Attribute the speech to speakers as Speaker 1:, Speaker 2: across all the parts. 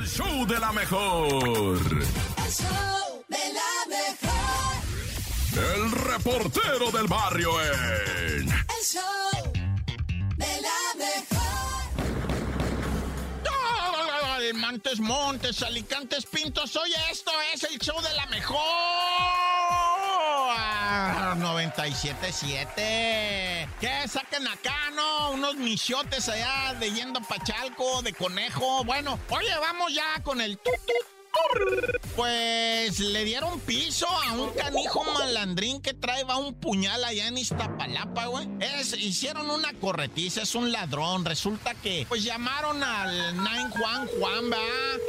Speaker 1: El show de la mejor.
Speaker 2: El show de la mejor.
Speaker 1: El reportero del barrio en.
Speaker 2: El show de la mejor.
Speaker 3: Montes, Montes, Alicantes, Pintos. Oye, esto es el show de la mejor. 97.7. ¿Qué saquen acá, no? Unos michotes allá de yendo pachalco, de conejo. Bueno, oye, vamos ya con el tut, tut. Pues le dieron piso a un canijo malandrín que traeba un puñal allá en Iztapalapa, güey. Hicieron una corretiza, es un ladrón. Resulta que, pues llamaron al 9 Juan ¿va?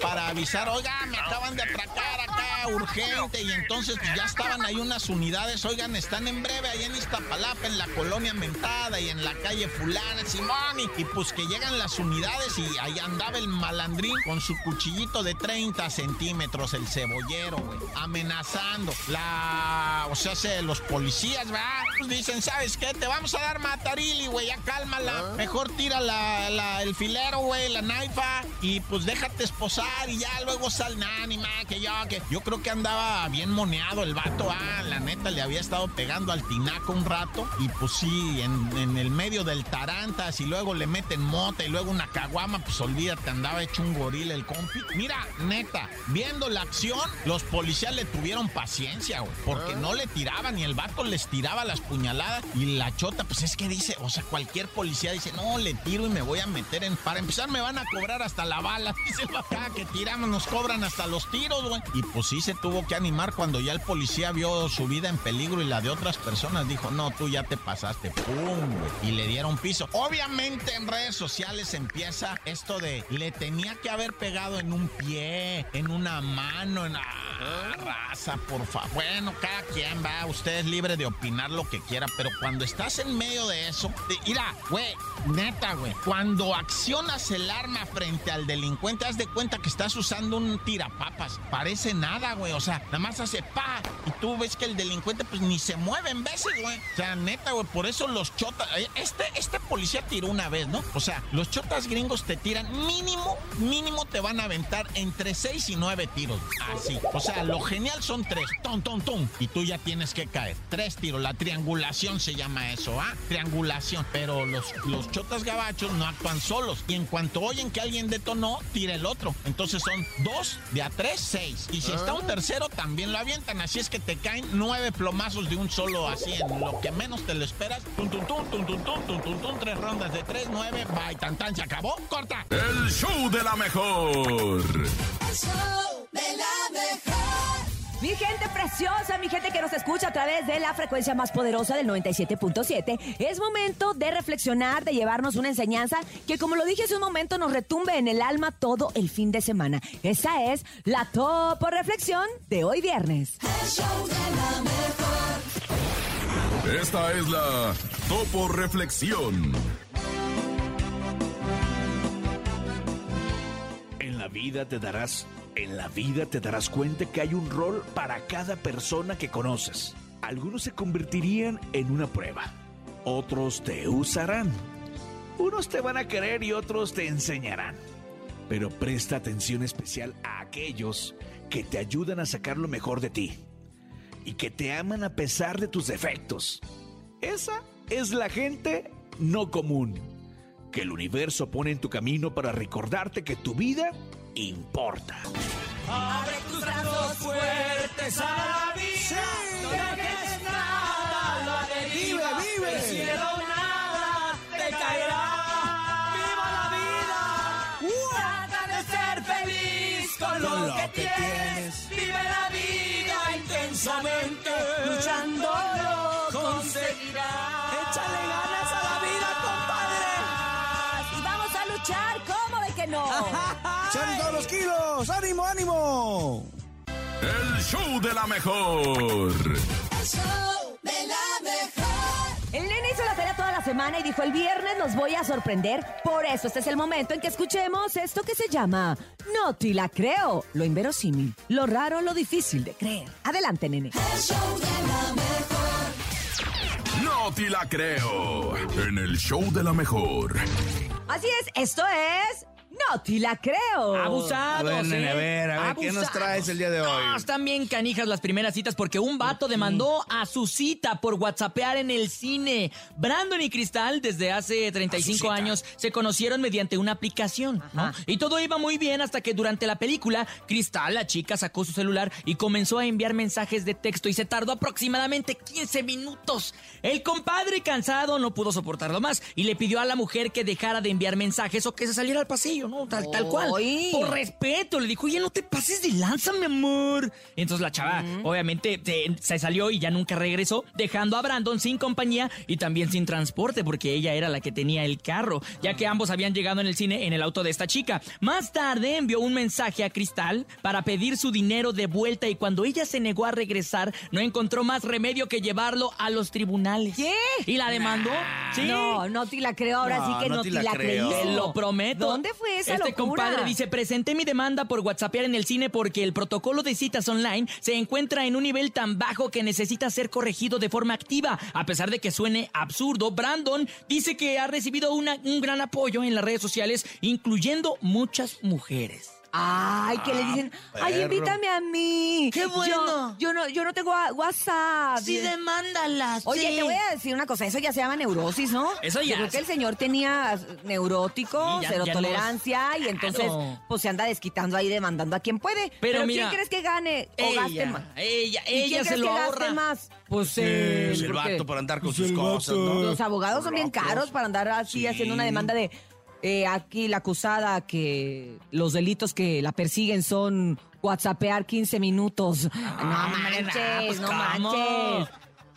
Speaker 3: Para avisar, oiga, me acaban de atracar acá urgente. Y entonces pues, ya estaban ahí unas unidades, oigan, están en breve allá en Iztapalapa, en la colonia Mentada y en la calle Fulana, Simón. Y, y pues que llegan las unidades y ahí andaba el malandrín con su cuchillito de 30 centímetros, el cebollero, güey, amenazando. La, o sea, se, los policías, ¿verdad? Pues dicen, ¿sabes qué? Te vamos a dar matarili, güey, ya cálmala. Mejor tira la, la- el filero, güey, la naifa, y pues déjate esposar y ya luego sal, nah, ni más, que yo, que yo creo que andaba bien moneado el vato, ah, la neta le había estado pegando al tinaco un rato, y pues sí, en, en el medio del tarantas, y luego le meten mota, y luego una caguama, pues olvídate, andaba hecho un gorila el compi. Mira, neta, viendo la acción, los policías le tuvieron paciencia, güey, porque no le tiraban y el vato les tiraba las puñaladas y la chota, pues es que dice, o sea, cualquier policía dice, no, le tiro y me voy a meter en... Para empezar me van a cobrar hasta la bala, dice el vato, "Ah, que tiramos, nos cobran hasta los tiros, güey. Y pues sí se tuvo que animar cuando ya el policía vio su vida en peligro y la de otras personas, dijo, no, tú ya te pasaste, pum, güey. Y le dieron piso. Obviamente en redes sociales empieza esto de, le tenía que haber pegado en un pie, en una mano, en... Raza, por favor. Bueno, cada quien va, usted es libre de opinar lo que quiera, pero cuando estás en medio de eso, mira, güey, neta, güey, cuando accionas el arma frente al delincuente, haz de cuenta que estás usando un tirapapas. Parece nada, güey, o sea, nada más hace pa, y tú ves que el delincuente pues ni se mueve en veces, güey. O sea, neta, güey, por eso los chotas, eh, este, este policía tiró una vez, ¿no? O sea, los chotas gringos te tiran mínimo, mínimo te van a aventar entre 6 y 9 tiros. Así. O sea, lo genial son tres. Ton, ton, ton. Y tú ya tienes que caer. Tres tiros. La triangulación se llama eso, ¿ah? Triangulación. Pero los, los chotas gabachos no actúan solos. Y en cuanto oyen que alguien detonó, tira el otro. Entonces son dos, de a tres, seis. Y si está un tercero, también lo avientan. Así es que te caen nueve plomazos de un solo, así en lo que menos te lo esperas. Tum, tum, tum, tum, tum, tum, tum, tum, tum. Tres rondas de tres, nueve. Bye, tan, tan, se acabó. Corta.
Speaker 1: El show de la mejor.
Speaker 2: El show de la mejor.
Speaker 4: Mi gente preciosa, mi gente que nos escucha a través de la frecuencia más poderosa del 97.7, es momento de reflexionar, de llevarnos una enseñanza que, como lo dije hace un momento, nos retumbe en el alma todo el fin de semana. Esa es la Topo Reflexión de hoy viernes.
Speaker 2: El show de la mejor.
Speaker 1: Esta es la Topo Reflexión.
Speaker 5: En la vida te darás, en la vida te darás cuenta que hay un rol para cada persona que conoces. Algunos se convertirían en una prueba, otros te usarán. Unos te van a querer y otros te enseñarán. Pero presta atención especial a aquellos que te ayudan a sacar lo mejor de ti y que te aman a pesar de tus defectos. Esa es la gente no común que el universo pone en tu camino para recordarte que tu vida importa.
Speaker 6: Abre tus brazos fuertes a la vida. No dejes nada, lo adheriva.
Speaker 7: Vive, vive.
Speaker 6: El cielo nada te caerá. ¡Viva la vida! Trata de ser feliz con lo,
Speaker 7: lo
Speaker 6: que,
Speaker 7: que
Speaker 6: tienes.
Speaker 7: tienes.
Speaker 6: Vive la vida intensamente. Luchando lo conseguirás.
Speaker 7: Échale ganas a la vida,
Speaker 4: Y vamos a luchar, ¿cómo de que no?
Speaker 7: ¡Echan todos los kilos! ¡Ánimo, ánimo!
Speaker 1: El show de la mejor.
Speaker 2: El show de la mejor.
Speaker 4: El nene hizo la tarea toda la semana y dijo el viernes los voy a sorprender. Por eso este es el momento en que escuchemos esto que se llama No te la creo. Lo inverosímil, lo raro, lo difícil de creer. Adelante, nene.
Speaker 2: El show de la mejor.
Speaker 1: No te la creo. En el show de la mejor.
Speaker 4: Así es, esto es No te la creo.
Speaker 6: Abusados,
Speaker 7: Bueno,
Speaker 6: ¿eh?
Speaker 7: a ver, a ver, ¿qué nos traes el día de hoy?
Speaker 6: No, están bien canijas las primeras citas porque un vato demandó a su cita por whatsappear en el cine. Brandon y Cristal desde hace 35 años se conocieron mediante una aplicación, ¿no? Y todo iba muy bien hasta que durante la película, Cristal, la chica, sacó su celular y comenzó a enviar mensajes de texto y se tardó aproximadamente 15 minutos. El compadre cansado no pudo soportarlo más y le pidió a la mujer que dejara de enviar mensajes o que se saliera al pasillo, ¿no? Tal, tal cual. Por respeto, le dijo, oye, no te pases de lanza, mi amor. Entonces la chava, obviamente, se, se salió y ya nunca regresó, dejando a Brandon sin compañía y también sin transporte, porque ella era la que tenía el carro, ya que ambos habían llegado en el cine en el auto de esta chica. Más tarde envió un mensaje a Cristal para pedir su dinero de vuelta y cuando ella se negó a regresar, no encontró más remedio que llevarlo a los tribunales.
Speaker 4: ¿Qué?
Speaker 6: ¿Y la demandó? Sí.
Speaker 4: No, no te la creo. Ahora
Speaker 7: No,
Speaker 4: sí que
Speaker 7: no
Speaker 4: no,
Speaker 7: te
Speaker 4: te
Speaker 7: la
Speaker 4: la,
Speaker 7: creo.
Speaker 4: creí.
Speaker 6: Te lo prometo.
Speaker 4: ¿Dónde fue esa
Speaker 6: Este
Speaker 4: locura?
Speaker 6: compadre dice, presenté mi demanda por WhatsAppear en el cine porque el protocolo de citas online se encuentra en un nivel tan bajo que necesita ser corregido de forma activa. A pesar de que suene absurdo, Brandon dice que ha recibido una- un gran apoyo en las redes sociales, incluyendo muchas mujeres.
Speaker 4: Ay, que le dicen, ay, invítame a mí.
Speaker 6: Qué bueno.
Speaker 4: Yo, yo no, yo no tengo a- WhatsApp.
Speaker 6: demándalas.
Speaker 4: Oye, te voy a decir una cosa, eso ya se llama neurosis, ¿no?
Speaker 6: Eso ya
Speaker 4: Yo creo que el señor tenía neurótico,
Speaker 6: Sí, ya-
Speaker 4: cero
Speaker 6: ya no es-
Speaker 4: tolerancia y entonces
Speaker 6: Claro.
Speaker 4: pues se anda desquitando ahí demandando a quien puede.
Speaker 6: Pero mira,
Speaker 4: ¿quién crees que gane o gaste más?
Speaker 6: ella,
Speaker 4: ¿Y
Speaker 6: ella
Speaker 4: quién
Speaker 6: se
Speaker 4: crees
Speaker 6: lo
Speaker 4: que
Speaker 6: ahorra.
Speaker 4: gaste más? Pues él,
Speaker 7: el
Speaker 4: porque
Speaker 7: vato para andar con
Speaker 5: Pues
Speaker 7: sus cosas. ¿no?
Speaker 4: Los abogados son bien caros para andar así
Speaker 7: Sí.
Speaker 4: haciendo una demanda de eh, aquí la acusada que los delitos que la persiguen son whatsappear 15 minutos. no
Speaker 6: hombre,
Speaker 4: manches,
Speaker 6: nah, pues,
Speaker 4: no manches.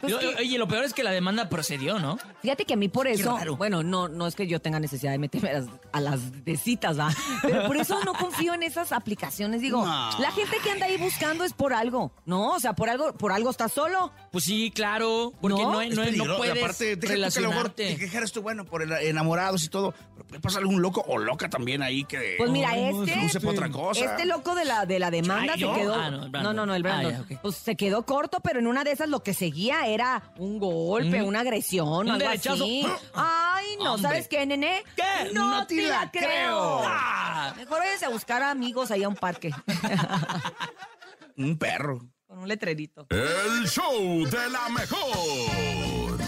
Speaker 4: Pues
Speaker 6: Yo-
Speaker 4: que-
Speaker 6: Oye, lo peor es que la demanda procedió, ¿no?
Speaker 4: Fíjate que a mí por eso, bueno, no, no es que yo tenga necesidad de meterme a las, a las de citas, ¿va? Pero por eso no confío en esas aplicaciones. Digo,
Speaker 7: No.
Speaker 4: la gente que anda ahí buscando es por algo, ¿no? O sea, por algo, por algo estás solo.
Speaker 6: Pues sí, claro, porque
Speaker 4: ¿No?
Speaker 6: no, no,
Speaker 7: Es
Speaker 6: no, puedes
Speaker 7: Aparte, que
Speaker 6: relacionarte.
Speaker 7: te quejaras tú, bueno, por enamorados y todo. Pero puede pasar algún loco o loca también ahí que.
Speaker 4: Pues mira,
Speaker 7: Ay,
Speaker 4: este-
Speaker 7: se para otra cosa.
Speaker 4: Este loco de la, de la demanda
Speaker 7: Ay,
Speaker 4: se quedó.
Speaker 6: Ah, no, Brandon.
Speaker 4: no, no, no, el Brandon.
Speaker 6: Ah, ok.
Speaker 4: Pues se quedó corto, pero en una de esas lo que seguía era un golpe,
Speaker 6: Un-
Speaker 4: una agresión,
Speaker 6: un
Speaker 4: algo
Speaker 6: derechazo.
Speaker 4: así. Ay, no,
Speaker 6: Hombre.
Speaker 4: ¿sabes qué, nene?
Speaker 6: ¿Qué?
Speaker 4: No,
Speaker 6: No
Speaker 4: te
Speaker 6: te
Speaker 4: la
Speaker 6: la
Speaker 4: creo.
Speaker 6: creo. Ah.
Speaker 4: Mejor váyanse a buscar amigos ahí a un parque.
Speaker 7: Un perro.
Speaker 4: Con un letrerito.
Speaker 1: El show de la mejor.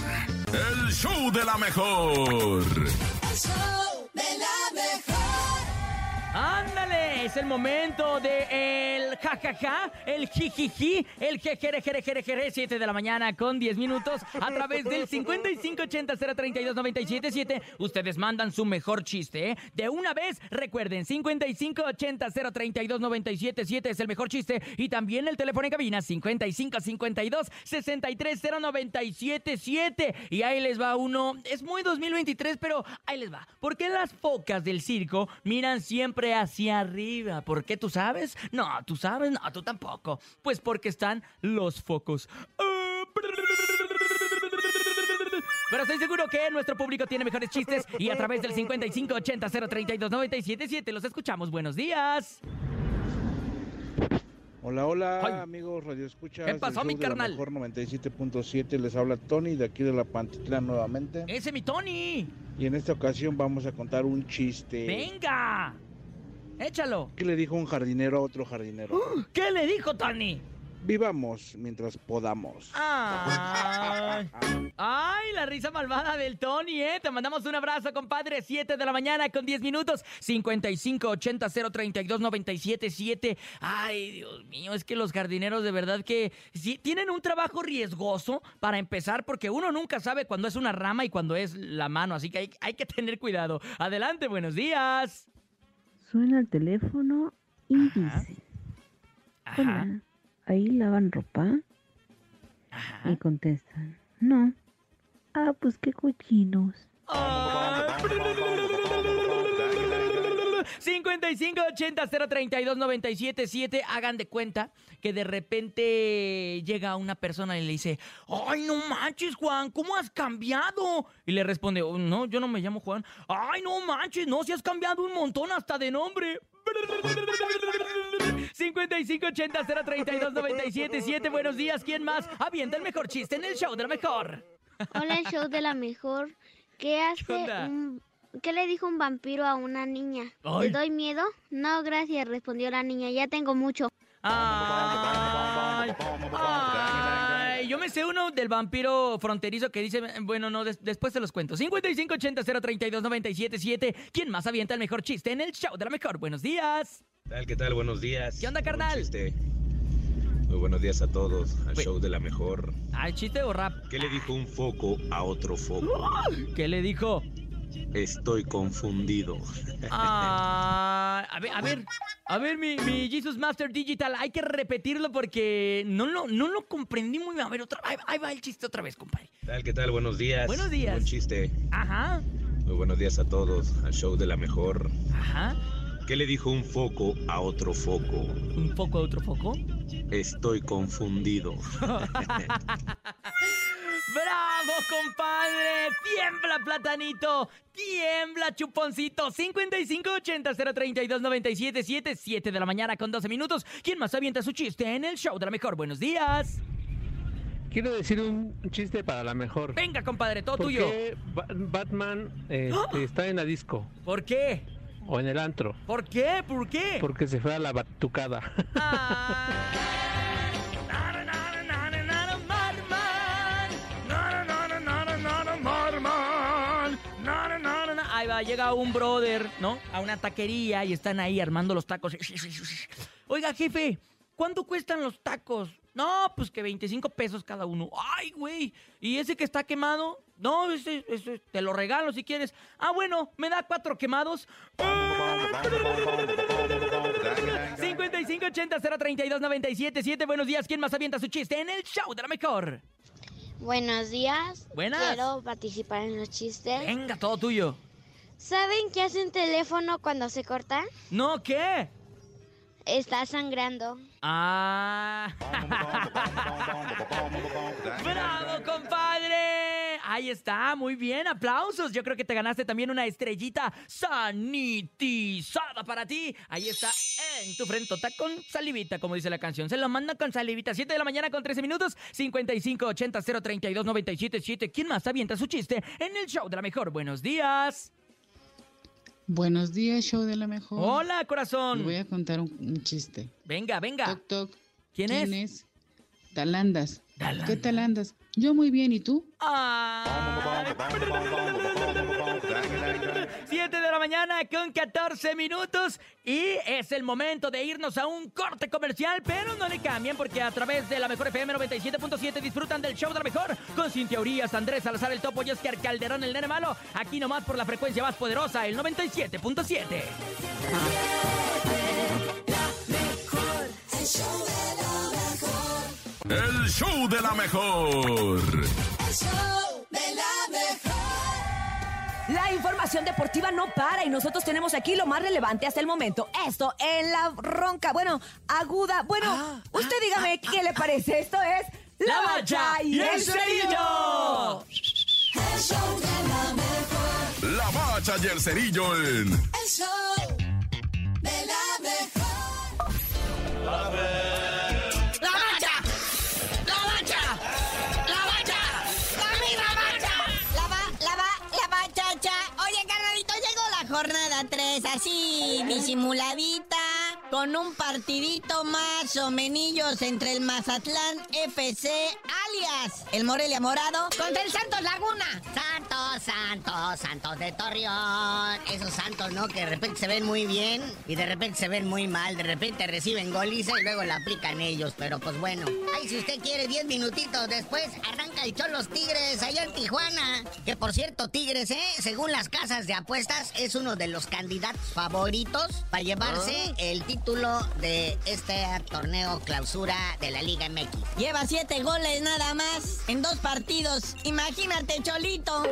Speaker 1: El show de la mejor.
Speaker 2: El show de la mejor.
Speaker 6: Ándale, es el momento de el jajaja, el jijiji, el jejere, jere, jere, jere, 7 de la mañana con 10 minutos a través del 5580-032-977. Ustedes mandan su mejor chiste, ¿eh? De una vez, recuerden, 5580-032-977 es el mejor chiste y también el teléfono en cabina 5552-630977. Y ahí les va uno, es muy 2023, pero ahí les va. ¿Por qué las focas del circo miran siempre hacia arriba? ¿Por qué tú sabes? No, tú sabes, no, tú tampoco. Pues porque están los focos. Pero estoy seguro que nuestro público tiene mejores chistes y a través del 5580-032-977 los escuchamos. Buenos días.
Speaker 8: Hola, hola,
Speaker 6: Ay.
Speaker 8: amigos Radio Escuchas.
Speaker 6: ¿Qué pasó, mi carnal?
Speaker 8: Mejor 97.7 les habla Tony de aquí de la Pantitlán nuevamente.
Speaker 6: Ese mi Tony.
Speaker 8: Y en esta ocasión vamos a contar un chiste.
Speaker 6: Venga. Échalo.
Speaker 8: ¿Qué le dijo un jardinero a otro jardinero?
Speaker 6: ¿Qué le dijo Tony?
Speaker 8: Vivamos mientras podamos.
Speaker 6: Ay. Ay, la risa malvada del Tony, ¿eh? Te mandamos un abrazo, compadre. 7 de la mañana con 10 minutos. 5580-032-977. Ay, Dios mío, es que los jardineros de verdad que sí, tienen un trabajo riesgoso para empezar, porque uno nunca sabe cuándo es una rama y cuándo es la mano, así que hay, hay que tener cuidado. Adelante, buenos días.
Speaker 9: Suena el teléfono y
Speaker 6: Ajá.
Speaker 9: dice,
Speaker 6: Ajá,
Speaker 9: hola, ¿ahí lavan ropa?
Speaker 6: ajá.
Speaker 9: Y contestan, no. Ah, pues qué cochinos.
Speaker 6: 5580-032-977. Hagan de cuenta que de repente llega una persona y le dice: ¡Ay, no manches, Juan! ¿Cómo has cambiado? Y le responde: "Oh, No, yo no me llamo Juan. ¡Ay, no manches! No, si has cambiado un montón hasta de nombre. 5580-032-977. Buenos días, ¿quién más? Avienta el mejor chiste en el show de la mejor.
Speaker 10: Hola, el show de la mejor. ¿Qué hace un, ¿Qué le dijo un vampiro a una niña?
Speaker 6: Ay.
Speaker 10: ¿Te doy miedo? No, gracias, respondió la niña. Ya tengo mucho.
Speaker 6: Ay, ay, yo me sé uno del vampiro fronterizo que dice, bueno, no, des- después te los cuento. 5580-032-977. ¿Quién más avienta el mejor chiste en el show de la mejor? Buenos días.
Speaker 11: ¿Qué tal? ¿Qué tal? Buenos días.
Speaker 6: ¿Qué onda, carnal?
Speaker 11: chiste. Muy buenos días a todos, al show de la mejor.
Speaker 6: ¿Al chiste o rap?
Speaker 11: ¿Qué le dijo un foco a otro foco?
Speaker 6: ¿Qué le dijo?
Speaker 11: Estoy confundido.
Speaker 6: Ah, a ver, a ver, a ver, mi, mi Jesus Master Digital, hay que repetirlo porque no lo, no lo comprendí muy bien. A ver, otra, ahí, ahí va el chiste otra vez, compadre.
Speaker 11: ¿Qué tal? ¿Qué tal? Buenos días.
Speaker 6: Buenos días.
Speaker 11: Buen chiste.
Speaker 6: Ajá,
Speaker 11: Muy buenos días a todos, al show de la mejor.
Speaker 6: ajá.
Speaker 11: ¿Qué le dijo un foco a otro foco?
Speaker 6: Un poco, otro poco.
Speaker 11: Estoy confundido.
Speaker 6: ¡Bravo, compadre! ¡Tiembla, platanito! ¡Tiembla, chuponcito! 5580-032-977, 7 de la mañana con 12 minutos. ¿Quién más avienta su chiste en el show de la mejor? Buenos días.
Speaker 12: Quiero decir un chiste para la mejor.
Speaker 6: Venga, compadre, todo
Speaker 12: ¿Por
Speaker 6: tuyo.
Speaker 12: qué Ba- Batman este, está en la disco
Speaker 6: ¿Por qué?
Speaker 12: o en el antro?
Speaker 6: ¿Por qué? ¿Por qué?
Speaker 12: Porque se fue a la batucada.
Speaker 6: Ahí va, llega un brother, ¿no? A una taquería y están ahí armando los tacos. Oiga, jefe, ¿cuánto cuestan los tacos? No, pues que 25 pesos cada uno. Ay, güey. ¿Y ese que está quemado? No, ese, ese te lo regalo si quieres. Ah, bueno, me da cuatro quemados. 5580-032-977. Buenos días. ¿Quién más avienta su chiste en el show de la mejor?
Speaker 10: Buenos días.
Speaker 6: Buenas.
Speaker 10: Quiero participar en los chistes.
Speaker 6: Venga, todo tuyo.
Speaker 10: ¿Saben qué hace un teléfono cuando se corta?
Speaker 6: ¿No qué?
Speaker 10: Está sangrando.
Speaker 6: Ah. ¡Bravo, compadre! Ahí está, muy bien, aplausos. Yo creo que te ganaste también una estrellita sanitizada para ti. Ahí está, en tu frentota con salivita, como dice la canción. Se lo manda con salivita. 7 de la mañana con 13 minutos. 5580 032 977. ¿Quién más avienta su chiste en el show de la mejor? Buenos días.
Speaker 13: Buenos días, show de la mejor.
Speaker 6: Hola, corazón.
Speaker 13: Les voy a contar un, un chiste.
Speaker 6: Venga, venga.
Speaker 13: Toc, toc.
Speaker 6: ¿Quién
Speaker 13: ¿Quién
Speaker 6: es?
Speaker 13: es? Talandas.
Speaker 6: Talanda.
Speaker 13: ¿Qué tal andas? Yo muy bien, ¿y tú?
Speaker 6: Ah. 7 de la mañana con 14 minutos y es el momento de irnos a un corte comercial, pero no le cambien porque a través de la Mejor FM 97.7 disfrutan del show de la Mejor con Cintia Urias, Andrés Salazar el Topo y Oscar Calderón el Nene Malo, aquí nomás por la frecuencia más poderosa, el 97.7.
Speaker 2: El
Speaker 1: El show de la mejor.
Speaker 2: El show de la mejor.
Speaker 4: La información deportiva no para y nosotros tenemos aquí lo más relevante hasta el momento. Esto en la ronca, bueno, aguda. Bueno, usted dígame qué le parece. Esto es
Speaker 6: La Bacha y el Cerillo.
Speaker 2: El show de la mejor.
Speaker 1: La bacha y el cerillo en
Speaker 2: El show
Speaker 14: disimuladita, con un partidito más o menillos entre el Mazatlán FC, el Morelia Morado, contra el Santos Laguna.
Speaker 15: Santos, Santos, Santos de Torreón. Esos Santos, ¿no? Que de repente se ven muy bien y de repente se ven muy mal. De repente reciben goliza y luego la aplican ellos. Pero pues bueno. Ay, si usted quiere 10 minutitos después, arranca el Cholos Tigres allá en Tijuana. Que por cierto, Tigres, ¿eh? Según las casas de apuestas, es uno de los candidatos favoritos para llevarse el título de este torneo clausura de la Liga MX.
Speaker 14: Lleva siete goles nada más en dos partidos. Imagínate, Cholito.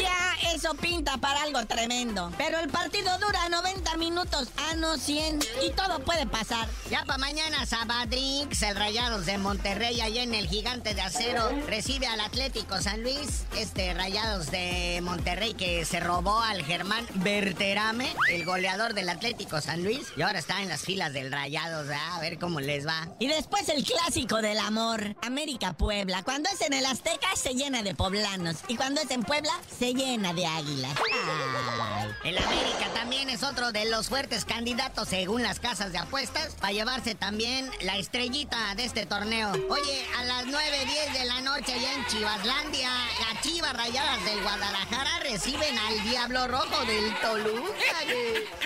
Speaker 14: Ya, eso pinta para algo tremendo. Pero el partido dura 90 minutos, a no 100. Y todo puede pasar.
Speaker 15: Ya para mañana, Sabadrix, el Rayados de Monterrey, allá en el Gigante de Acero, recibe al Atlético San Luis. Este Rayados de Monterrey que se robó al Germán Berterame, el goleador del Atlético San Luis. Y ahora está en las filas del Rayados, ¿ah? a ver cómo les va.
Speaker 14: Y después el clásico del amor, América Puebla. Cuando es en el Azteca se llena de poblanos. Y cuando es en Puebla se llena de águilas.
Speaker 15: El América también es otro de los fuertes candidatos según las casas de apuestas para llevarse también la estrellita de este torneo. Oye, a las 9.10 de la noche allá en Chivaslandia, las Chivas Rayadas del Guadalajara reciben al Diablo Rojo del Toluca.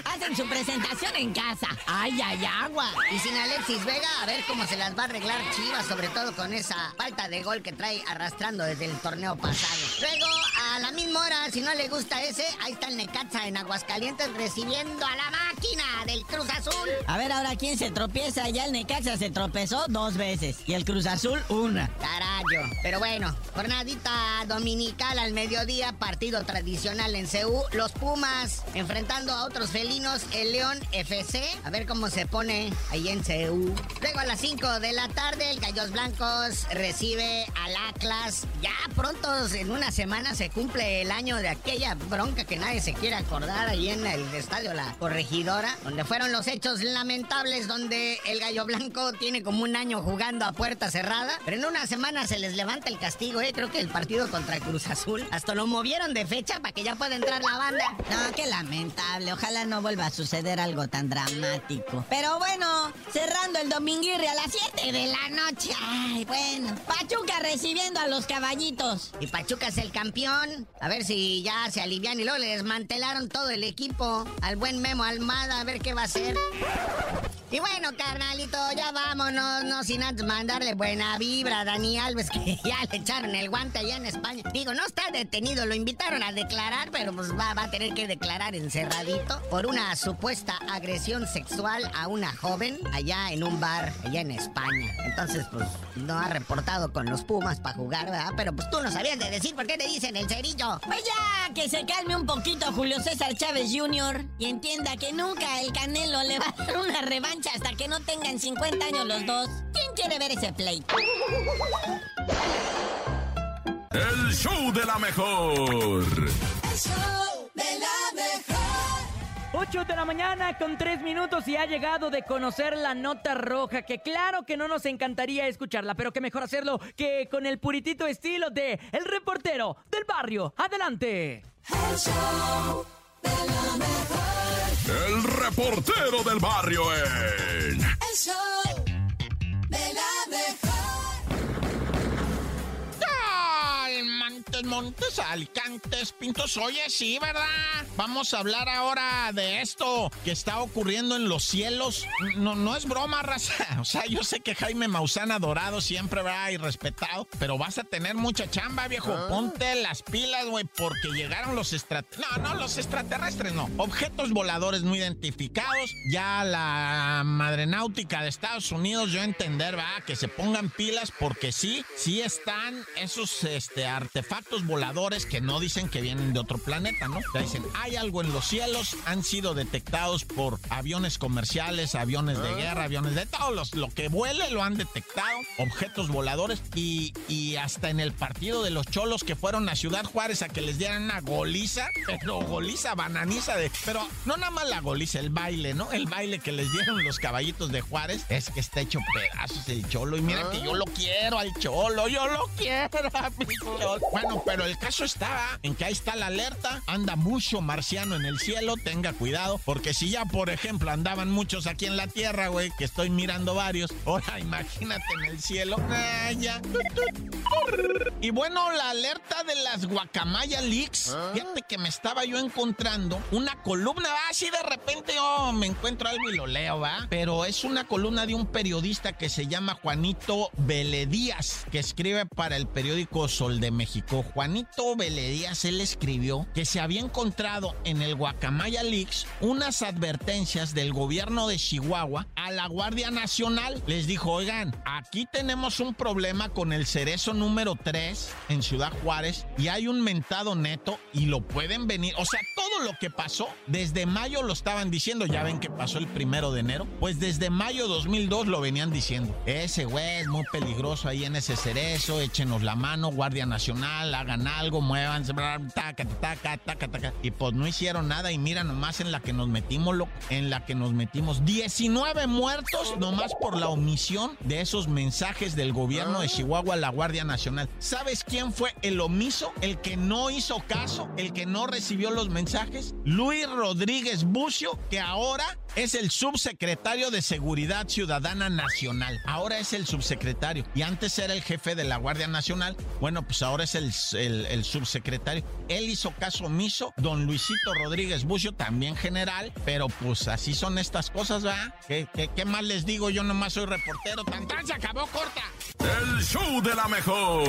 Speaker 14: Hacen su presentación en casa. ¡Ay, ay, agua!
Speaker 15: Y sin Alexis Vega, a ver cómo se las va a arreglar Chivas, sobre todo con esa falta de gol que trae arrastrando desde el torneo pasado. Luego, a la misma hora, si no le gusta ese, ahí está el Necaxa en Aguascalientes recibiendo a la máquina del Cruz Azul.
Speaker 14: A ver ahora quién se tropieza. Ya el Necaxa se tropezó dos veces. Y el Cruz Azul una.
Speaker 15: Carayo. Pero bueno, jornadita dominical al mediodía, partido tradicional en CU. Los Pumas enfrentando a otros felinos, el León FC. A ver cómo se pone ahí en CU. Luego a las 5 de la tarde, el Gallos Blancos recibe al Atlas. Ya pronto, en una semana, se cumple el año de aquella bronca que nadie se quiere acordar ahí en el estadio La Corregidora, donde fueron los hechos lamentables, donde el Gallo Blanco tiene como un año jugando a puerta cerrada. Pero en una semana se les levanta el castigo, ¿eh? Creo que el partido contra Cruz Azul. Hasta lo movieron de fecha para que ya pueda entrar la banda.
Speaker 14: No, qué lamentable. Ojalá no vuelva a suceder algo tan dramático. Pero bueno, cerrando el dominguirre a las 7 de la noche. Ay, bueno. Pachuca recibiendo a los caballitos.
Speaker 15: Y Pachuca es el campeón. A ver si ya se alivian y luego le desmantelaron todo el equipo al buen Memo Almada. A ver qué va a hacer. Y bueno, carnalito, ya vámonos, no sin antes mandarle buena vibra a Dani Alves, que ya le echaron el guante allá en España. Digo, no está detenido, lo invitaron a declarar, pero pues va, va a tener que declarar encerradito por una supuesta agresión sexual a una joven allá en un bar, allá en España. Entonces, pues, no ha reportado con los Pumas para jugar, ¿verdad? Pero pues tú no sabías de decir por qué te dicen el cerillo.
Speaker 14: Pues ya, que se calme un poquito Julio César Chávez Jr. y entienda que nunca el Canelo le va a dar una revancha hasta que no tengan 50 años los dos. ¿Quién quiere ver ese play?
Speaker 1: El show de la mejor.
Speaker 2: El show de la mejor.
Speaker 6: 8 de la mañana con 3 minutos y ha llegado de conocer la nota roja, que claro que no nos encantaría escucharla, pero que mejor hacerlo que con el puritito estilo de El reportero del barrio. Adelante.
Speaker 2: El show de la mejor.
Speaker 1: El reportero del barrio en.
Speaker 2: El show de la mejor.
Speaker 3: Montes, Alicantes, Pintos. Oye, sí, ¿verdad? Vamos a hablar ahora de esto que está ocurriendo en los cielos. No, no es broma, raza. O sea, yo sé que Jaime Maussan adorado siempre, ¿verdad? Y respetado. Pero vas a tener mucha chamba, viejo. Ponte las pilas, güey, porque llegaron los extraterrestres. No, no, los extraterrestres no. Objetos voladores no identificados. Ya la madre náutica de Estados Unidos, yo entender, ¿verdad? Que se pongan pilas porque sí, sí están esos este, artefactos voladores que no dicen que vienen de otro planeta, ¿no? Ya dicen, hay algo en los cielos, han sido detectados por aviones comerciales, aviones de guerra, aviones de todos los, lo que vuele lo han detectado, objetos voladores y, y hasta en el partido de los cholos que fueron a Ciudad Juárez a que les dieran una goliza, pero goliza, bananiza de... Pero no nada más la goliza, el baile, ¿no? El baile que les dieron los caballitos de Juárez es que está hecho pedazos el cholo y mira que yo lo quiero al cholo, yo lo quiero a mi cholo. Bueno, pero el caso está en que ahí está la alerta, anda mucho marciano en el cielo, tenga cuidado, porque si ya, por ejemplo, andaban muchos aquí en la Tierra, güey, que estoy mirando varios, ahora imagínate en el cielo. Ah, ya. Y bueno, la alerta de las Guacamaya Leaks, fíjate que me estaba yo encontrando una columna, así de repente yo me encuentro algo y lo leo, ¿va? Pero es una columna de un periodista que se llama Juanito Veledías, que escribe para el periódico Sol de México. Juanito Veledías, él escribió que se había encontrado en el Guacamaya Leaks unas advertencias del gobierno de Chihuahua a la Guardia Nacional. Les dijo, oigan, aquí tenemos un problema con el cerezo número 3 en Ciudad Juárez y hay un mentado neto y lo pueden venir. O sea, todo lo que pasó, desde mayo lo estaban diciendo, ya ven que pasó el primero de enero, pues desde mayo 2002 lo venían diciendo. Ese güey es muy peligroso ahí en ese cerezo, échenos la mano, Guardia Nacional, hagan algo, muévanse, taca, taca, taca, taca. Y pues no hicieron nada y mira nomás en la que nos metimos, loco, en la que nos metimos. 19 muertos nomás por la omisión de esos mensajes del gobierno de Chihuahua a la Guardia Nacional. ¿Sabes quién fue el omiso? El que no hizo caso, el que no recibió los mensajes. Luis Rodríguez Bucio, que ahora es el subsecretario de Seguridad Ciudadana Nacional. Ahora es el subsecretario. Y antes era el jefe de la Guardia Nacional. Bueno, pues ahora es el, el- el subsecretario. Él hizo caso omiso. Don Luisito Rodríguez Bucio, también general. Pero pues así son estas cosas, ¿verdad? ¿Qué, qué, qué más les digo? Yo nomás soy reportero. Tan, tan, se acabó corta.
Speaker 1: El show de la mejor.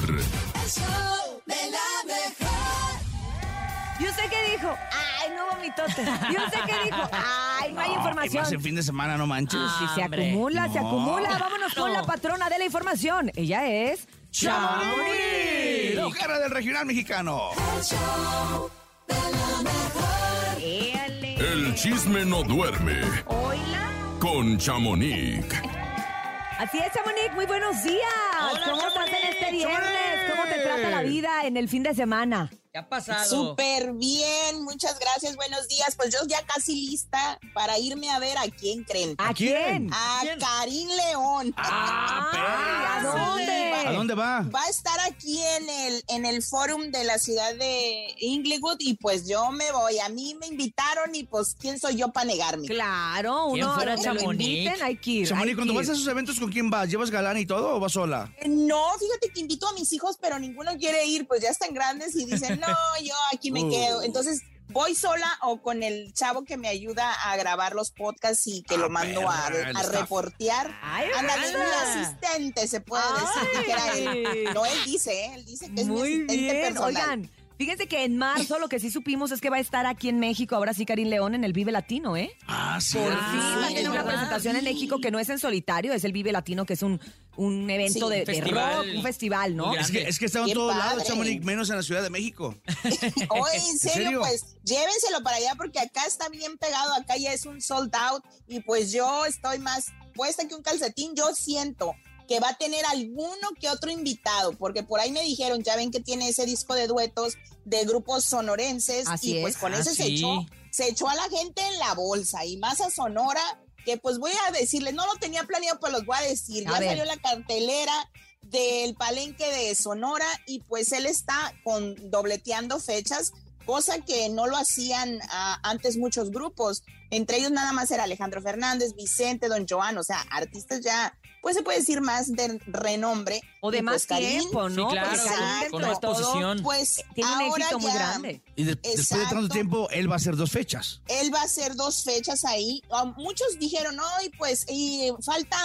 Speaker 2: El show de la mejor.
Speaker 4: ¿Y usted qué dijo? Ay, no vomitote. ¿Y usted qué dijo? Ay, no hay información.
Speaker 7: más en fin de semana, no manches.
Speaker 4: Si se acumula, se acumula. Vámonos con la patrona de la información. Ella es...
Speaker 7: ¡Chamonix! La ojera del regional mexicano.
Speaker 2: El show de la mejor.
Speaker 4: Éale.
Speaker 1: El chisme no duerme
Speaker 4: Hola.
Speaker 1: con Chamonix.
Speaker 4: Así es, Chamonix, muy buenos días.
Speaker 6: Hola,
Speaker 4: ¿Cómo estás en este
Speaker 6: Chamonix,
Speaker 4: viernes? ¿Cómo te trata la vida en el fin de semana?
Speaker 6: ¿Qué ha pasado?
Speaker 16: Súper bien, muchas gracias, buenos días. Pues yo ya casi lista para irme a ver a quién creen.
Speaker 4: ¿A quién?
Speaker 16: A
Speaker 6: ¿Quién?
Speaker 16: Karim León.
Speaker 7: Ah,
Speaker 4: Ay, ¿A dónde?
Speaker 7: ¿A dónde va?
Speaker 16: Va a estar aquí en el, en el forum de la ciudad de Inglewood y pues yo me voy. A mí me invitaron y pues quién soy yo para negarme.
Speaker 4: Claro,
Speaker 6: ¿Quién
Speaker 4: uno
Speaker 6: fuera
Speaker 4: que lo
Speaker 6: Chamonix?
Speaker 4: inviten, hay que ir.
Speaker 7: Chamonix, cuando vas a esos eventos, ¿con quién vas? ¿Llevas galán y todo o vas sola?
Speaker 16: No, fíjate que invito a mis hijos, pero ninguno quiere ir, pues ya están grandes y dicen, no, yo aquí me
Speaker 7: Uh.
Speaker 16: quedo. Entonces, voy sola o con el chavo que me ayuda a grabar los podcasts y que
Speaker 7: Ah,
Speaker 16: lo mando a,
Speaker 7: perra,
Speaker 16: reportear. Mi asistente, se puede decir, dijera él. No, él dice, ¿eh? él dice que es mi
Speaker 4: Muy
Speaker 16: asistente
Speaker 4: bien.
Speaker 16: personal.
Speaker 4: Oigan, fíjense que en marzo lo que sí supimos es que va a estar aquí en México, ahora sí, Karim León, en el Vive Latino, ¿eh?
Speaker 7: Ah, sí.
Speaker 4: Por
Speaker 6: Ah,
Speaker 4: fin va a tener una
Speaker 6: ¿verdad?
Speaker 4: presentación en. México que no es en solitario, es el Vive Latino, que es un, un evento
Speaker 16: Sí,
Speaker 4: de, de
Speaker 6: festival
Speaker 4: rock, un festival, ¿no?
Speaker 7: Es que, es que está en todos lados. Chamonix, menos en la Ciudad de México.
Speaker 16: Oye, en serio,
Speaker 7: serio?
Speaker 16: pues llévenselo para allá porque acá está bien pegado, acá ya es un sold out y pues yo estoy más puesta que un calcetín, yo siento que va a tener alguno que otro invitado, porque por ahí me dijeron, ya ven que tiene ese disco de duetos de grupos sonorenses
Speaker 4: Así
Speaker 16: y pues
Speaker 4: es.
Speaker 16: con
Speaker 6: Ah,
Speaker 16: ese se echó, se echó a la gente en la bolsa y más a Sonora, que pues voy a decirles, no lo tenía planeado, pues los voy a decir,
Speaker 4: A
Speaker 16: ya
Speaker 4: ver.
Speaker 16: salió la cartelera del palenque de Sonora y pues él está con dobleteando fechas, cosa que no lo hacían ah, antes muchos grupos. Entre ellos nada más era Alejandro Fernández, Vicente, Don Joan, o sea, artistas ya, pues se puede decir más de renombre.
Speaker 4: O de más
Speaker 16: pues, Karim,
Speaker 4: tiempo, ¿no?
Speaker 6: Sí, claro,
Speaker 16: Exacto.
Speaker 6: con más
Speaker 4: todo,
Speaker 6: posición.
Speaker 16: Pues
Speaker 4: Tiene un éxito muy
Speaker 16: ya-
Speaker 4: grande.
Speaker 7: Y de- después de tanto tiempo, él va a hacer dos fechas.
Speaker 16: Él va a hacer dos fechas ahí. Ah, muchos dijeron, no, y pues y falta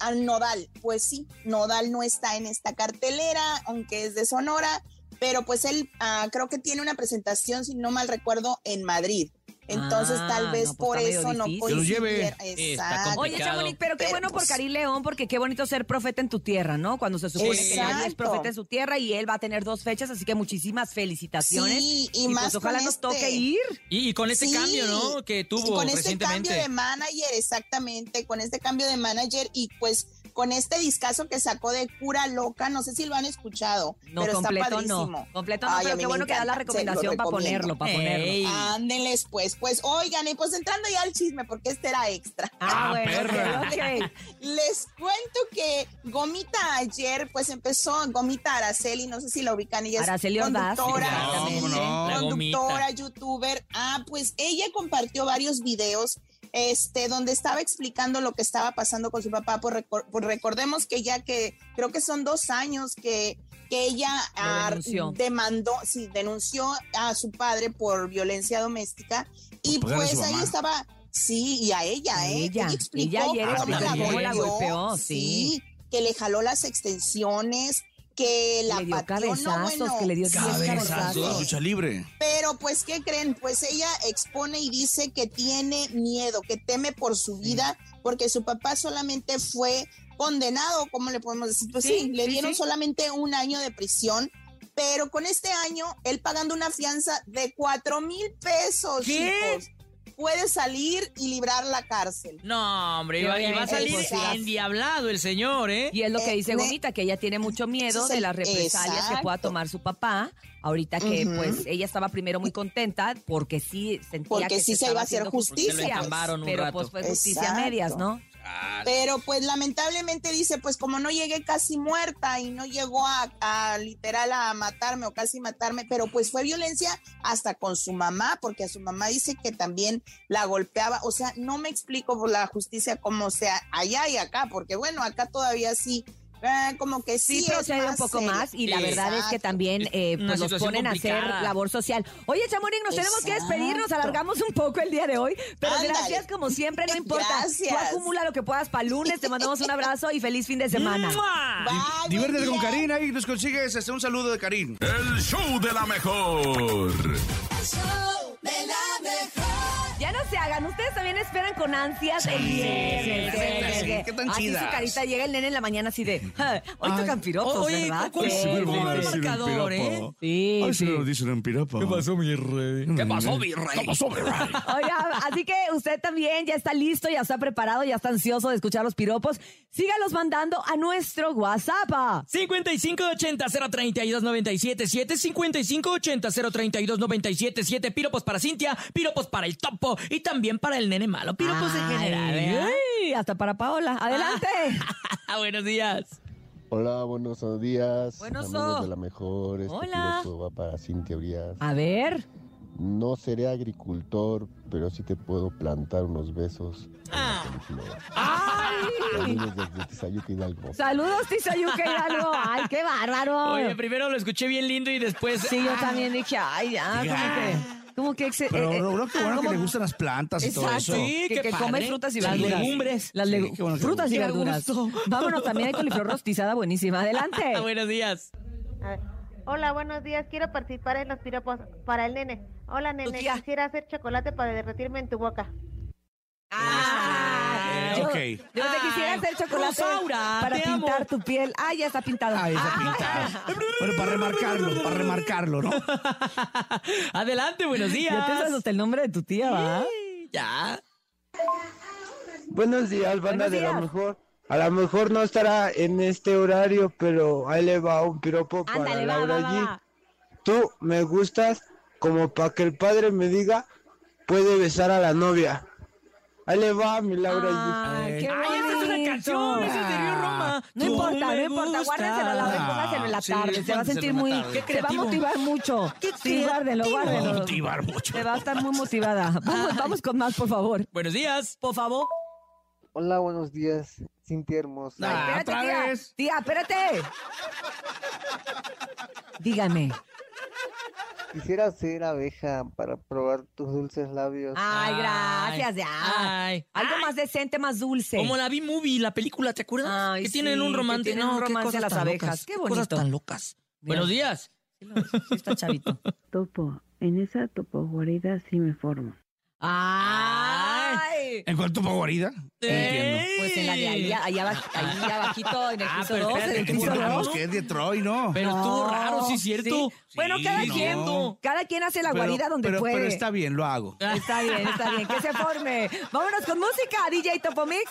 Speaker 16: al Nodal. Pues sí, Nodal no está en esta cartelera, aunque es de Sonora, pero pues él ah, creo que tiene una presentación, si no mal recuerdo, en Madrid. Entonces
Speaker 4: Ah,
Speaker 16: tal vez
Speaker 4: no, pues,
Speaker 16: por eso no coincidiera. Exacto.
Speaker 4: Oye. Chamonix, pero qué
Speaker 16: Pero,
Speaker 4: bueno por
Speaker 16: pues,
Speaker 4: Karim León, porque qué bonito ser profeta en tu tierra, ¿no? Cuando se supone que nadie es profeta en su tierra y él va a tener dos fechas, así que muchísimas felicitaciones.
Speaker 16: Sí, y
Speaker 4: pues
Speaker 16: más
Speaker 4: ojalá
Speaker 16: con
Speaker 4: nos
Speaker 16: este-
Speaker 4: toque ir.
Speaker 6: Y, y con este
Speaker 16: Sí,
Speaker 6: cambio, ¿no? Que
Speaker 16: y
Speaker 6: tuvo
Speaker 16: con este
Speaker 6: recientemente.
Speaker 16: cambio de manager, exactamente, con este cambio de manager y pues con este discazo que sacó de Cura Loca, no sé si lo han escuchado,
Speaker 4: No,
Speaker 16: pero
Speaker 4: completo
Speaker 16: está padrísimo.
Speaker 4: no. Completo no,
Speaker 16: Ay,
Speaker 4: pero qué bueno que da la recomendación para ponerlo, para ponerlo.
Speaker 6: Ey.
Speaker 16: Ándenles pues, pues oigan, y pues entrando ya al chisme, porque este era extra.
Speaker 4: Ah, bueno,
Speaker 6: perra.
Speaker 16: Les cuento que Gomita ayer, pues empezó, Gomita Araceli, no sé si la ubican, ella es
Speaker 4: Araceli
Speaker 16: conductora.
Speaker 7: No,
Speaker 16: conductora, youtuber. Ah, pues ella compartió varios videos este, donde estaba explicando lo que estaba pasando con su papá. Por, recor- por recordemos que ya que creo que son dos años que, que ella ah,
Speaker 4: denunció.
Speaker 16: demandó, sí, denunció a su padre por violencia doméstica y pues ahí estaba, sí, y a ella, ¿eh?
Speaker 4: ella,
Speaker 16: explicó
Speaker 4: ella ayer
Speaker 16: cómo la
Speaker 6: cómo
Speaker 4: la
Speaker 16: golpeó,
Speaker 4: golpeó, sí.
Speaker 16: que le jaló las extensiones, que la
Speaker 4: le dio
Speaker 16: pateó, no,
Speaker 4: cabezazos,
Speaker 16: bueno,
Speaker 4: que le dio 10
Speaker 7: Cabezazos.
Speaker 4: cabezazos.
Speaker 7: Lucha libre.
Speaker 16: pero pues, ¿qué creen? Pues ella expone y dice que tiene miedo, que teme por su vida, porque su papá solamente fue condenado, ¿cómo le podemos decir? Pues sí,
Speaker 4: Sí,
Speaker 16: le
Speaker 4: sí,
Speaker 16: dieron
Speaker 4: sí.
Speaker 16: solamente un año de prisión pero con este año, él pagando una fianza de cuatro mil pesos,
Speaker 6: ¿Qué?
Speaker 16: chicos, puede salir y librar la cárcel.
Speaker 6: No, hombre, va a salir
Speaker 16: Exacto.
Speaker 6: endiablado el señor, ¿eh?
Speaker 4: Y es lo que
Speaker 16: Eh,
Speaker 4: dice Gomita, que ella tiene mucho miedo de las represalias que pueda tomar su papá. Ahorita que, pues, ella estaba primero muy contenta porque sí sentía
Speaker 16: Porque
Speaker 4: que
Speaker 16: sí se iba a hacer justicia.
Speaker 6: Se lo un
Speaker 4: Pero
Speaker 6: rato.
Speaker 4: pues fue justicia a
Speaker 16: Exacto.
Speaker 4: medias, ¿no?
Speaker 16: Pero pues lamentablemente dice, pues como no llegué casi muerta y no llegó a, literal a matarme o casi matarme, pero pues fue violencia hasta con su mamá, porque a su mamá dice que también la golpeaba. O sea, no me explico por la justicia cómo sea allá y acá, porque bueno, acá todavía sí, eh, como que sí.
Speaker 4: Sí, procede un poco
Speaker 16: serio.
Speaker 4: más y la verdad es que también eh, pues los
Speaker 6: situación
Speaker 4: ponen a hacer labor social. Oye, Chamorín, nos tenemos que despedirnos, alargamos un poco el día de hoy, pero
Speaker 16: Ándale.
Speaker 4: gracias como siempre, no importa.
Speaker 16: Gracias.
Speaker 4: Tú acumula lo que puedas para lunes, te mandamos un abrazo y feliz fin de semana.
Speaker 7: Diviértete con
Speaker 16: día.
Speaker 7: Karin ahí, nos consigues este, un saludo de Karin.
Speaker 1: El show de la mejor.
Speaker 2: El show de la mejor.
Speaker 4: Ya no se hagan, ustedes también esperan con ansias el viernes.
Speaker 7: sí, sí,
Speaker 4: que-
Speaker 7: qué tan
Speaker 4: así
Speaker 7: chidas.
Speaker 4: su carita llega el nene en la mañana así de, "Ja, hoy
Speaker 7: Ay,
Speaker 4: tocan piropos,
Speaker 6: oye,
Speaker 4: ¿verdad?
Speaker 6: ¿cómo-
Speaker 4: Sí,
Speaker 6: cómo-
Speaker 4: sí,
Speaker 6: cómo
Speaker 4: sí.
Speaker 6: el marcador, eh?
Speaker 4: Sí, sí.
Speaker 7: dicen en pirapa.
Speaker 6: mi rey? ¿Qué pasó, mi rey?
Speaker 7: ¿Qué pasó, mi rey?
Speaker 4: Oiga, así que usted también ya está listo, ya está preparado, ya está ansioso de escuchar los piropos. Sígalos mandando a nuestro WhatsApp.
Speaker 6: 5580-032-977, 5580-032-977, piropos para Cintia, piropos para el topo y también para el nene malo, piropos en general, ¿eh?
Speaker 4: ay, hasta para Paola. Adelante.
Speaker 6: Buenos días.
Speaker 17: Hola, buenos días.
Speaker 4: Buenos so.
Speaker 17: de la mejor. Este
Speaker 4: Hola.
Speaker 17: va para Cintia Urias.
Speaker 4: A ver.
Speaker 17: No seré agricultor, pero sí te puedo plantar unos besos.
Speaker 6: Ah.
Speaker 4: ¡Ay!
Speaker 17: Saludos desde Tizayuca Hidalgo.
Speaker 4: Saludos, Tizayuca Hidalgo. ¡Ay, qué bárbaro!
Speaker 6: Oye, primero lo escuché bien lindo y después...
Speaker 4: Sí, yo
Speaker 6: ah,
Speaker 4: también dije, ay, ya, como que... Como que... exe-
Speaker 7: Pero
Speaker 4: eh, eh,
Speaker 7: bro, qué bueno
Speaker 4: como-
Speaker 7: que le gustan las plantas y todo
Speaker 4: Exacto,
Speaker 7: eso.
Speaker 6: Sí,
Speaker 4: que, que come frutas y
Speaker 6: Las
Speaker 4: verduras.
Speaker 6: legumbres.
Speaker 4: Las
Speaker 7: Sí,
Speaker 4: legu-
Speaker 7: qué bueno que
Speaker 4: frutas y verduras. Vámonos, también hay coliflor rostizada buenísima. Adelante.
Speaker 6: Buenos días.
Speaker 18: Hola, buenos días. Quiero participar en los piropos para el nene. Hola, nene. Quisiera hacer chocolate para derretirme en tu boca.
Speaker 4: Ah,
Speaker 7: Eh,
Speaker 4: yo,
Speaker 7: ok.
Speaker 4: yo te quisiera hacer chocolate
Speaker 6: Rosaura,
Speaker 4: para
Speaker 6: te
Speaker 4: pintar
Speaker 6: amo.
Speaker 4: tu piel. Ah, ya está pintado.
Speaker 7: Ahí está pintado. Bueno, para remarcarlo, para remarcarlo, ¿no?
Speaker 6: Adelante, buenos días.
Speaker 4: Ya te sabes hasta el nombre de tu tía, ¿va?
Speaker 6: Ya.
Speaker 19: Buenos días, banda de la mejor. A lo mejor no estará en este horario, pero ahí le va un piropo para
Speaker 4: Ándale,
Speaker 19: Laura
Speaker 4: va, va,
Speaker 19: G.
Speaker 4: va.
Speaker 19: Tú me gustas como para que el padre me diga, puede besar a la novia. Ahí le va, mi Laura
Speaker 4: Ay, qué
Speaker 6: Ay, esa es una canción, esa es de Río Roma.
Speaker 4: No importa, no importa, guárdenselo a la póngaselo en la
Speaker 7: Sí,
Speaker 4: tarde, se va a sentir muy.
Speaker 6: Qué
Speaker 4: se va a motivar mucho. Sí, guárdenlo,
Speaker 7: Va a
Speaker 4: guárdenlo.
Speaker 7: motivar mucho.
Speaker 4: Se va a estar muy motivada. Vamos, vamos con más, por favor.
Speaker 6: Buenos días.
Speaker 4: Por favor.
Speaker 19: Hola, buenos días, Cintia hermosa.
Speaker 4: Ay,
Speaker 7: Ah,
Speaker 4: espérate,
Speaker 7: otra
Speaker 4: tía.
Speaker 7: vez.
Speaker 4: Tía, espérate. Dígame.
Speaker 19: Quisiera ser abeja para probar tus dulces labios.
Speaker 4: Ay, gracias, ya.
Speaker 6: Ay.
Speaker 4: Algo
Speaker 6: Ay.
Speaker 4: más decente, más dulce.
Speaker 6: Como la B-Movie, la película, ¿te acuerdas?
Speaker 4: Ay,
Speaker 6: que tienen un
Speaker 4: que
Speaker 6: romance.
Speaker 4: tienen
Speaker 6: no,
Speaker 4: un
Speaker 6: qué
Speaker 4: romance
Speaker 6: cosas
Speaker 4: las abejas.
Speaker 6: locas,
Speaker 4: Qué
Speaker 6: Cosas
Speaker 4: bonito.
Speaker 6: tan locas.
Speaker 4: Mira.
Speaker 6: Buenos días.
Speaker 4: Sí, está chavito.
Speaker 9: Topo, en esa topo guarida sí me formo.
Speaker 4: ¡Ay!
Speaker 7: ¿En cuánto pago guarida? No entiendo.
Speaker 4: Pues en la de ahí, ahí, ahí abajito, en el
Speaker 6: Ah,
Speaker 4: piso
Speaker 6: pero
Speaker 4: 2, en el piso
Speaker 7: Recordemos
Speaker 4: 2.
Speaker 7: que es de Troy, ¿no?
Speaker 6: Pero estuvo raro, sí, cierto.
Speaker 4: Sí. Bueno, cada
Speaker 7: Sí,
Speaker 4: quien,
Speaker 7: no.
Speaker 4: cada quien hace la
Speaker 7: Pero-
Speaker 4: guarida donde
Speaker 7: pero,
Speaker 4: puede.
Speaker 7: Pero está bien, lo hago.
Speaker 4: Está bien, está bien, que se forme. Vámonos con música, DJ Topomix.